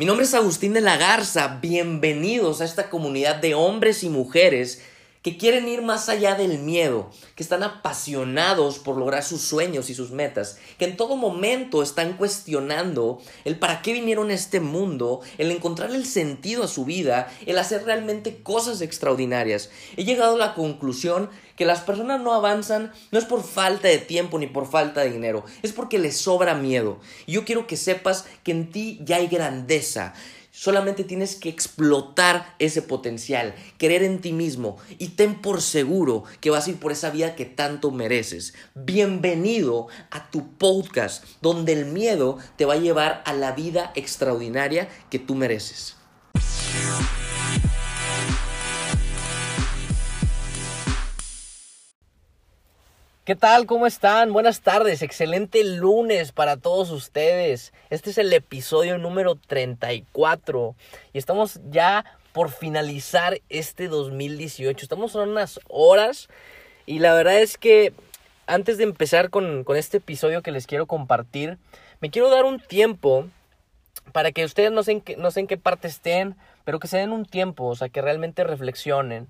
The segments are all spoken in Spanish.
Mi nombre es Agustín de la Garza, bienvenidos a esta comunidad de hombres y mujeres que quieren ir más allá del miedo, que están apasionados por lograr sus sueños y sus metas, que en todo momento están cuestionando el para qué vinieron a este mundo, el encontrar el sentido a su vida, el hacer realmente cosas extraordinarias. He llegado a la conclusión que las personas no avanzan no es por falta de tiempo ni por falta de dinero, es porque les sobra miedo. Y yo quiero que sepas que en ti ya hay grandeza. Solamente tienes que explotar ese potencial, creer en ti mismo y ten por seguro que vas a ir por esa vida que tanto mereces. Bienvenido a tu podcast donde el miedo te va a llevar a la vida extraordinaria que tú mereces. ¿Qué tal? ¿Cómo están? Buenas tardes, excelente lunes para todos ustedes. Este es el episodio número 34 y estamos ya por finalizar este 2018. Estamos en unas horas y la verdad es que antes de empezar con, este episodio que les quiero compartir, me quiero dar un tiempo para que ustedes no sé, en qué, no sé en qué parte estén, pero que se den un tiempo, o sea, que realmente reflexionen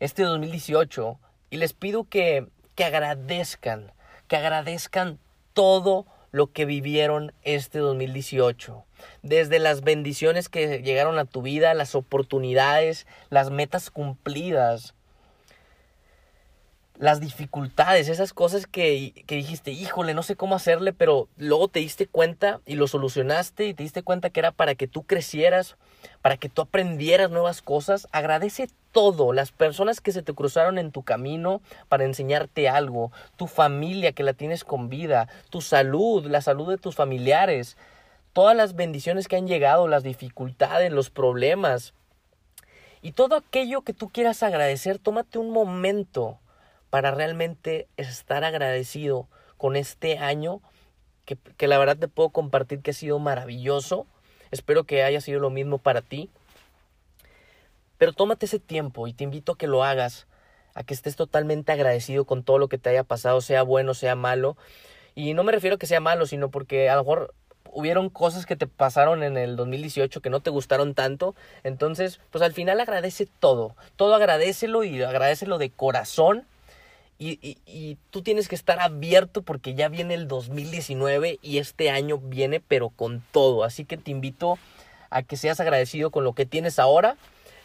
este 2018 y les pido que que agradezcan, que agradezcan todo lo que vivieron este 2018. Desde las bendiciones que llegaron a tu vida, las oportunidades, las metas cumplidas, las dificultades, esas cosas que, que, dijiste, híjole, no sé cómo hacerle, pero luego te diste cuenta y lo solucionaste y te diste cuenta que era para que tú crecieras, para que tú aprendieras nuevas cosas. Agradece todo, las personas que se te cruzaron en tu camino para enseñarte algo, tu familia que la tienes con vida, tu salud, la salud de tus familiares, todas las bendiciones que han llegado, las dificultades, los problemas. Y todo aquello que tú quieras agradecer, tómate un momento para realmente estar agradecido con este año que, que, la verdad te puedo compartir que ha sido maravilloso. Espero que haya sido lo mismo para ti. Pero tómate ese tiempo y te invito a que lo hagas, a que estés totalmente agradecido con todo lo que te haya pasado, sea bueno, sea malo. Y no me refiero a que sea malo, sino porque a lo mejor hubieron cosas que te pasaron en el 2018 que no te gustaron tanto. Entonces, pues al final agradece todo. Todo agradecelo y agradecelo de corazón y, y, tú tienes que estar abierto porque ya viene el 2019 y este año viene pero con todo. Así que te invito a que seas agradecido con lo que tienes ahora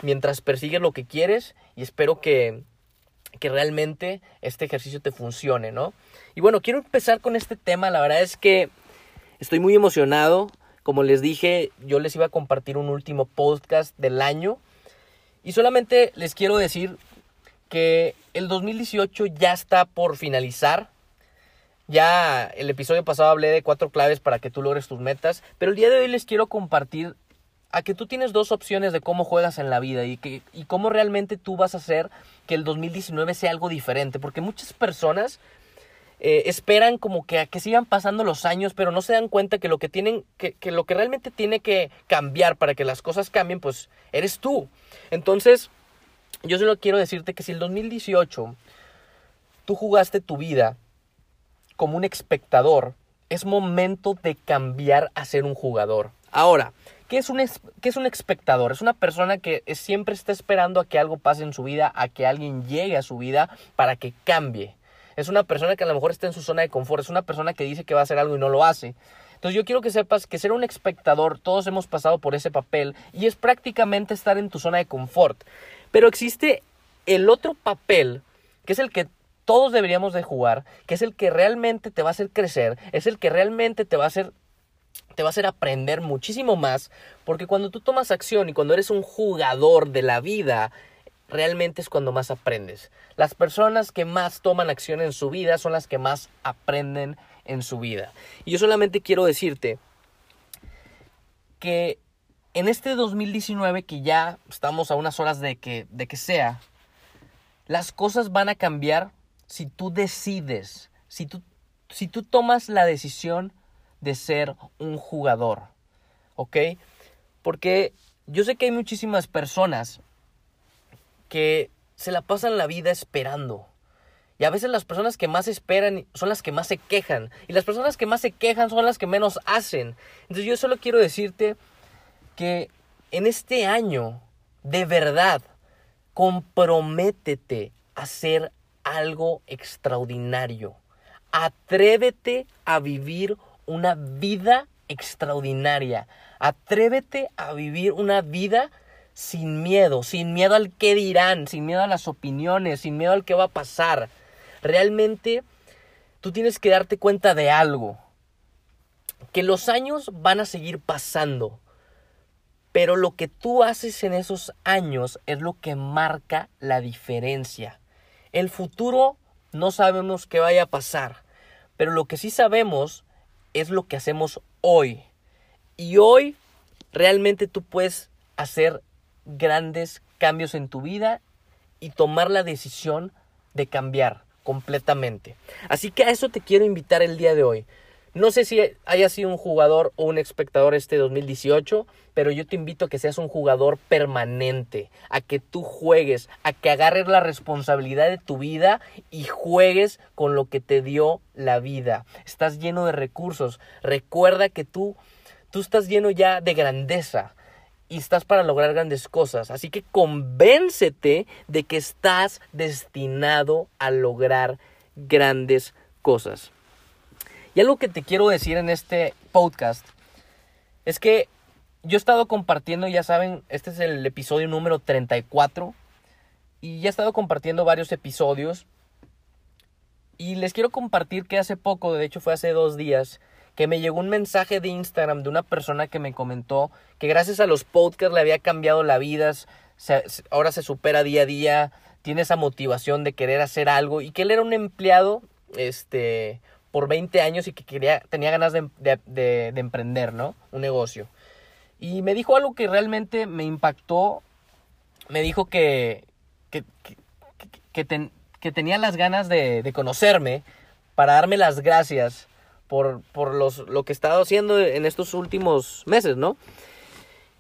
mientras persigues lo que quieres y espero que, que realmente este ejercicio te funcione, ¿no? Y bueno, quiero empezar con este tema. La verdad es que estoy muy emocionado. Como les dije, yo les iba a compartir un último podcast del año. Y solamente les quiero decir que el 2018 ya está por finalizar. Ya el episodio pasado hablé de cuatro claves para que tú logres tus metas, pero el día de hoy les quiero compartir a que tú tienes dos opciones de cómo juegas en la vida y, que, y cómo realmente tú vas a hacer que el 2019 sea algo diferente, porque muchas personas eh, esperan como que a que sigan pasando los años, pero no se dan cuenta que lo que tienen, que, que lo que realmente tiene que cambiar para que las cosas cambien, pues eres tú. Entonces, yo solo quiero decirte que si el 2018 tú jugaste tu vida como un espectador, es momento de cambiar a ser un jugador. Ahora, ¿qué es un, qué es un espectador? Es una persona que siempre está esperando a que algo pase en su vida, a que alguien llegue a su vida para que cambie. Es una persona que a lo mejor está en su zona de confort, es una persona que dice que va a hacer algo y no lo hace. Entonces yo quiero que sepas que ser un espectador, todos hemos pasado por ese papel y es prácticamente estar en tu zona de confort. Pero existe el otro papel, que es el que todos deberíamos de jugar, que es el que realmente te va a hacer crecer, es el que realmente te va a hacer te va a hacer aprender muchísimo más, porque cuando tú tomas acción y cuando eres un jugador de la vida, realmente es cuando más aprendes. Las personas que más toman acción en su vida son las que más aprenden en su vida. Y yo solamente quiero decirte que en este 2019 que ya estamos a unas horas de que, de que sea, las cosas van a cambiar si tú decides, si tú, si tú tomas la decisión de ser un jugador, ¿ok? Porque yo sé que hay muchísimas personas que se la pasan la vida esperando. Y a veces las personas que más esperan son las que más se quejan. Y las personas que más se quejan son las que menos hacen. Entonces yo solo quiero decirte que en este año, de verdad, comprométete a hacer algo extraordinario. Atrévete a vivir una vida extraordinaria. Atrévete a vivir una vida sin miedo, sin miedo al qué dirán, sin miedo a las opiniones, sin miedo al qué va a pasar. Realmente tú tienes que darte cuenta de algo, que los años van a seguir pasando, pero lo que tú haces en esos años es lo que marca la diferencia. El futuro no sabemos qué vaya a pasar, pero lo que sí sabemos es lo que hacemos hoy. Y hoy realmente tú puedes hacer grandes cambios en tu vida y tomar la decisión de cambiar completamente. Así que a eso te quiero invitar el día de hoy. No sé si haya sido un jugador o un espectador este 2018, pero yo te invito a que seas un jugador permanente, a que tú juegues, a que agarres la responsabilidad de tu vida y juegues con lo que te dio la vida. Estás lleno de recursos. Recuerda que tú tú estás lleno ya de grandeza y estás para lograr grandes cosas. Así que convéncete de que estás destinado a lograr grandes cosas. Y algo que te quiero decir en este podcast es que yo he estado compartiendo, ya saben, este es el episodio número 34 y ya he estado compartiendo varios episodios. Y les quiero compartir que hace poco, de hecho fue hace dos días, que me llegó un mensaje de Instagram de una persona que me comentó que gracias a los podcasts le había cambiado la vida, ahora se supera día a día, tiene esa motivación de querer hacer algo y que él era un empleado, este, por 20 años y que quería, tenía ganas de, de, emprender, ¿no? Un negocio. Y me dijo algo que realmente me impactó. Me dijo que, que, que, que tenía las ganas de, conocerme para darme las gracias por, por los, lo que he estado haciendo en estos últimos meses, ¿no?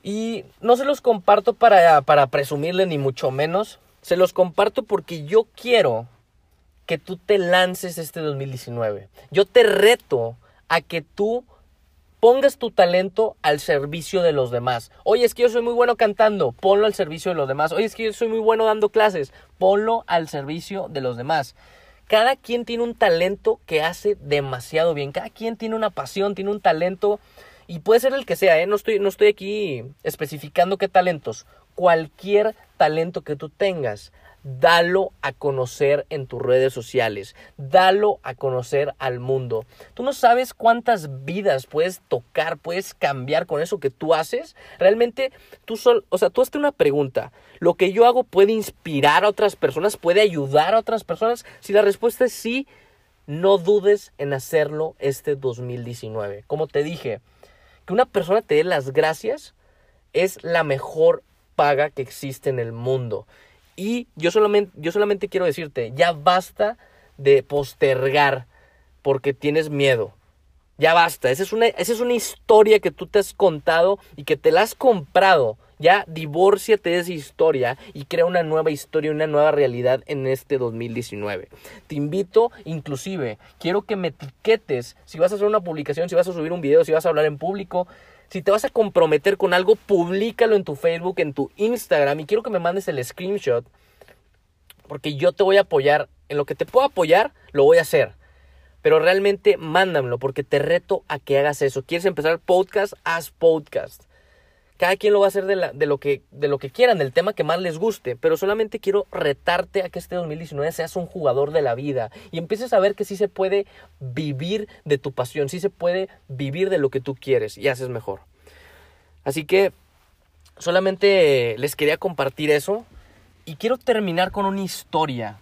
Y no se los comparto para, para presumirle ni mucho menos. Se los comparto porque yo quiero que tú te lances este 2019. Yo te reto a que tú pongas tu talento al servicio de los demás. Oye, es que yo soy muy bueno cantando, ponlo al servicio de los demás. Oye, es que yo soy muy bueno dando clases, ponlo al servicio de los demás. Cada quien tiene un talento que hace demasiado bien. Cada quien tiene una pasión, tiene un talento y puede ser el que sea, ¿eh? no, estoy, no estoy aquí especificando qué talentos. Cualquier talento que tú tengas, dalo a conocer en tus redes sociales, dalo a conocer al mundo. Tú no sabes cuántas vidas puedes tocar, puedes cambiar con eso que tú haces. Realmente tú sol, o sea, tú hazte una pregunta. ¿Lo que yo hago puede inspirar a otras personas? ¿Puede ayudar a otras personas? Si la respuesta es sí, no dudes en hacerlo este 2019. Como te dije, que una persona te dé las gracias es la mejor paga que existe en el mundo. Y yo solamente, yo solamente quiero decirte, ya basta de postergar porque tienes miedo. Ya basta. Esa es, una, esa es una historia que tú te has contado y que te la has comprado. Ya divórciate de esa historia y crea una nueva historia, una nueva realidad en este 2019. Te invito, inclusive, quiero que me etiquetes si vas a hacer una publicación, si vas a subir un video, si vas a hablar en público, si te vas a comprometer con algo, públicalo en tu Facebook, en tu Instagram y quiero que me mandes el screenshot porque yo te voy a apoyar. En lo que te puedo apoyar, lo voy a hacer. Pero realmente mándamelo porque te reto a que hagas eso. ¿Quieres empezar podcast? Haz podcast. Cada quien lo va a hacer de, lo que, de lo que quieran, del tema que más les guste. Pero solamente quiero retarte a que este 2019 seas un jugador de la vida y empieces a ver que sí se puede vivir de tu pasión, sí se puede vivir de lo que tú quieres y haces mejor. Así que solamente les quería compartir eso y quiero terminar con una historia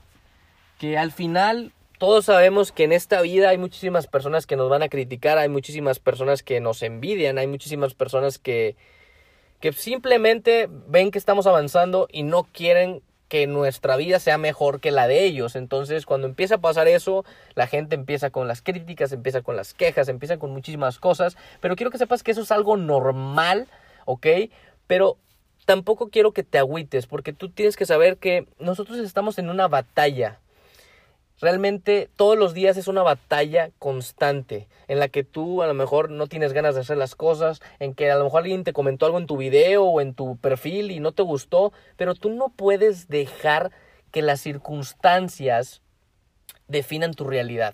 que al final todos sabemos que en esta vida hay muchísimas personas que nos van a criticar, hay muchísimas personas que nos envidian, hay muchísimas personas que que simplemente ven que estamos avanzando y no quieren que nuestra vida sea mejor que la de ellos. Entonces, cuando empieza a pasar eso, la gente empieza con las críticas, empieza con las quejas, empieza con muchísimas cosas. Pero quiero que sepas que eso es algo normal, ¿ok? Pero tampoco quiero que te agüites, porque tú tienes que saber que nosotros estamos en una batalla. Realmente todos los días es una batalla constante en la que tú a lo mejor no tienes ganas de hacer las cosas, en que a lo mejor alguien te comentó algo en tu video o en tu perfil y no te gustó, pero tú no puedes dejar que las circunstancias definan tu realidad.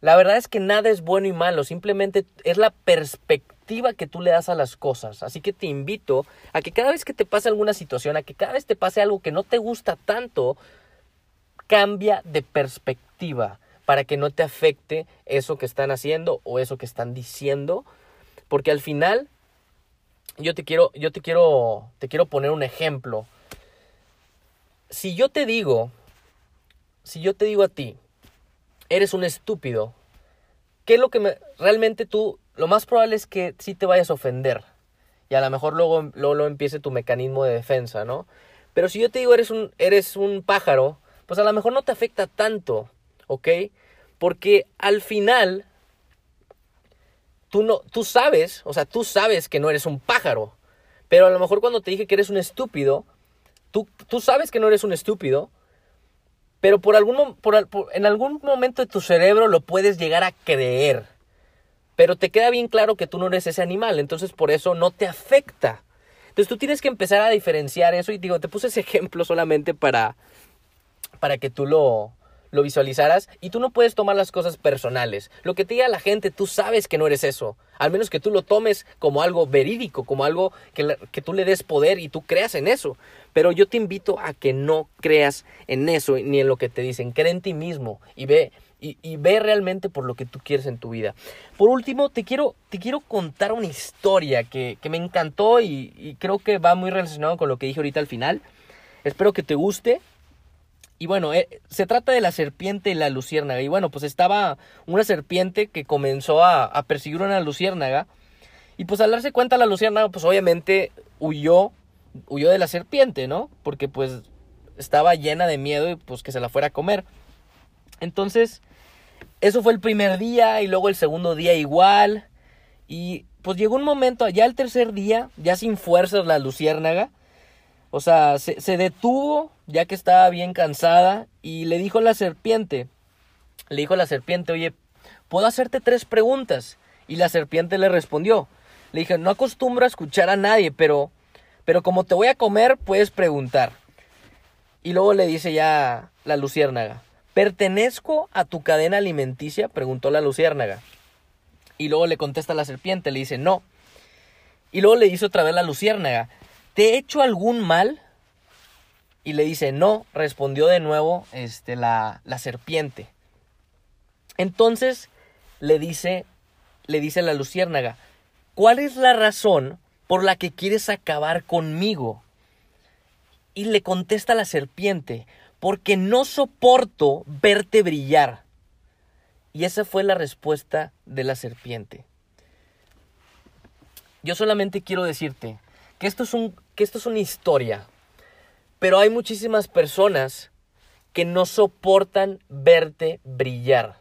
La verdad es que nada es bueno y malo, simplemente es la perspectiva que tú le das a las cosas. Así que te invito a que cada vez que te pase alguna situación, a que cada vez te pase algo que no te gusta tanto, cambia de perspectiva para que no te afecte eso que están haciendo o eso que están diciendo, porque al final yo te quiero yo te quiero te quiero poner un ejemplo. Si yo te digo si yo te digo a ti, eres un estúpido, ¿qué es lo que me, realmente tú lo más probable es que sí te vayas a ofender? Y a lo mejor luego, luego, luego empiece tu mecanismo de defensa, ¿no? Pero si yo te digo eres un, eres un pájaro, pues a lo mejor no te afecta tanto, ¿ok? Porque al final, tú, no, tú sabes, o sea, tú sabes que no eres un pájaro, pero a lo mejor cuando te dije que eres un estúpido, tú, tú sabes que no eres un estúpido, pero por algún, por, en algún momento de tu cerebro lo puedes llegar a creer. Pero te queda bien claro que tú no eres ese animal, entonces por eso no te afecta. Entonces tú tienes que empezar a diferenciar eso y digo, te puse ese ejemplo solamente para, para que tú lo, lo visualizaras y tú no puedes tomar las cosas personales. Lo que te diga la gente, tú sabes que no eres eso. Al menos que tú lo tomes como algo verídico, como algo que, que, tú le des poder y tú creas en eso. Pero yo te invito a que no creas en eso ni en lo que te dicen. Cree en ti mismo y ve, y, ve realmente por lo que tú quieres en tu vida. Por último, te quiero, te quiero contar una historia que, que me encantó y, y creo que va muy relacionado con lo que dije ahorita al final. Espero que te guste. Y bueno, eh, se trata de la serpiente y la luciérnaga. Y bueno, pues estaba una serpiente que comenzó a, a perseguir una luciérnaga. Y pues al darse cuenta la luciérnaga, pues obviamente huyó, huyó de la serpiente, ¿no? Porque pues estaba llena de miedo y pues que se la fuera a comer. Entonces, eso fue el primer día y luego el segundo día igual. Y pues llegó un momento, ya el tercer día, ya sin fuerzas la luciérnaga, o sea, se, detuvo ya que estaba bien cansada y le dijo a la serpiente, le dijo a la serpiente, oye, ¿puedo hacerte tres preguntas? Y la serpiente le respondió, le dije, no acostumbro a escuchar a nadie, pero, pero como te voy a comer, puedes preguntar. Y luego le dice ya la luciérnaga, ¿pertenezco a tu cadena alimenticia? Preguntó la luciérnaga. Y luego le contesta la serpiente, le dice, no. Y luego le dice otra vez la luciérnaga, ¿te he hecho algún mal? Y le dice, no, respondió de nuevo este, la, la serpiente. Entonces le dice, le dice la luciérnaga, ¿cuál es la razón por la que quieres acabar conmigo? Y le contesta la serpiente, porque no soporto verte brillar. Y esa fue la respuesta de la serpiente. Yo solamente quiero decirte que esto es, un, que esto es una historia, pero hay muchísimas personas que no soportan verte brillar,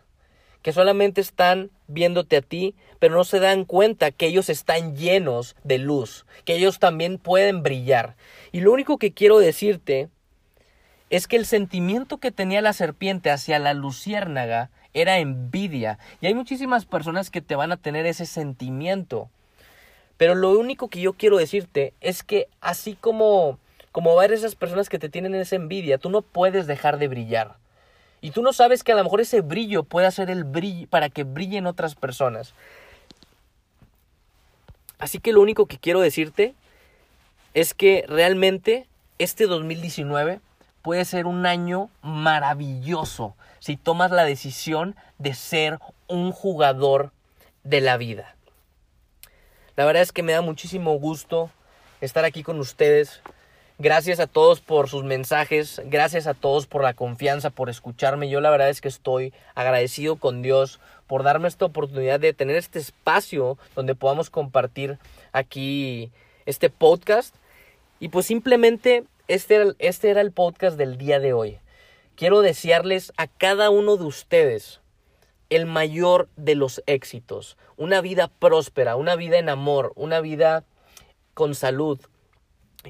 que solamente están viéndote a ti, pero no se dan cuenta que ellos están llenos de luz, que ellos también pueden brillar. Y lo único que quiero decirte es que el sentimiento que tenía la serpiente hacia la luciérnaga era envidia. Y hay muchísimas personas que te van a tener ese sentimiento. Pero lo único que yo quiero decirte es que así como, como ver esas personas que te tienen esa envidia, tú no puedes dejar de brillar. Y tú no sabes que a lo mejor ese brillo puede hacer el brillo para que brillen otras personas. Así que lo único que quiero decirte es que realmente este 2019 puede ser un año maravilloso si tomas la decisión de ser un jugador de la vida. La verdad es que me da muchísimo gusto estar aquí con ustedes. Gracias a todos por sus mensajes, gracias a todos por la confianza, por escucharme. Yo la verdad es que estoy agradecido con Dios por darme esta oportunidad de tener este espacio donde podamos compartir aquí este podcast. Y pues simplemente este era, este era el podcast del día de hoy. Quiero desearles a cada uno de ustedes el mayor de los éxitos, una vida próspera, una vida en amor, una vida con salud.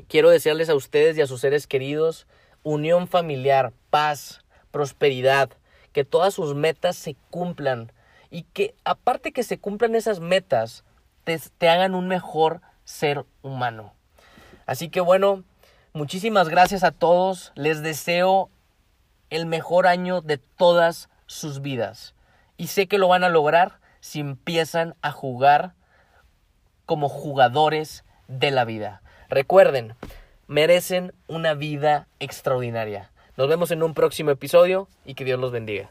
Quiero desearles a ustedes y a sus seres queridos unión familiar, paz, prosperidad, que todas sus metas se cumplan y que aparte que se cumplan esas metas, te, te hagan un mejor ser humano. Así que bueno, muchísimas gracias a todos. Les deseo el mejor año de todas sus vidas. Y sé que lo van a lograr si empiezan a jugar como jugadores de la vida. Recuerden, merecen una vida extraordinaria. Nos vemos en un próximo episodio y que Dios los bendiga.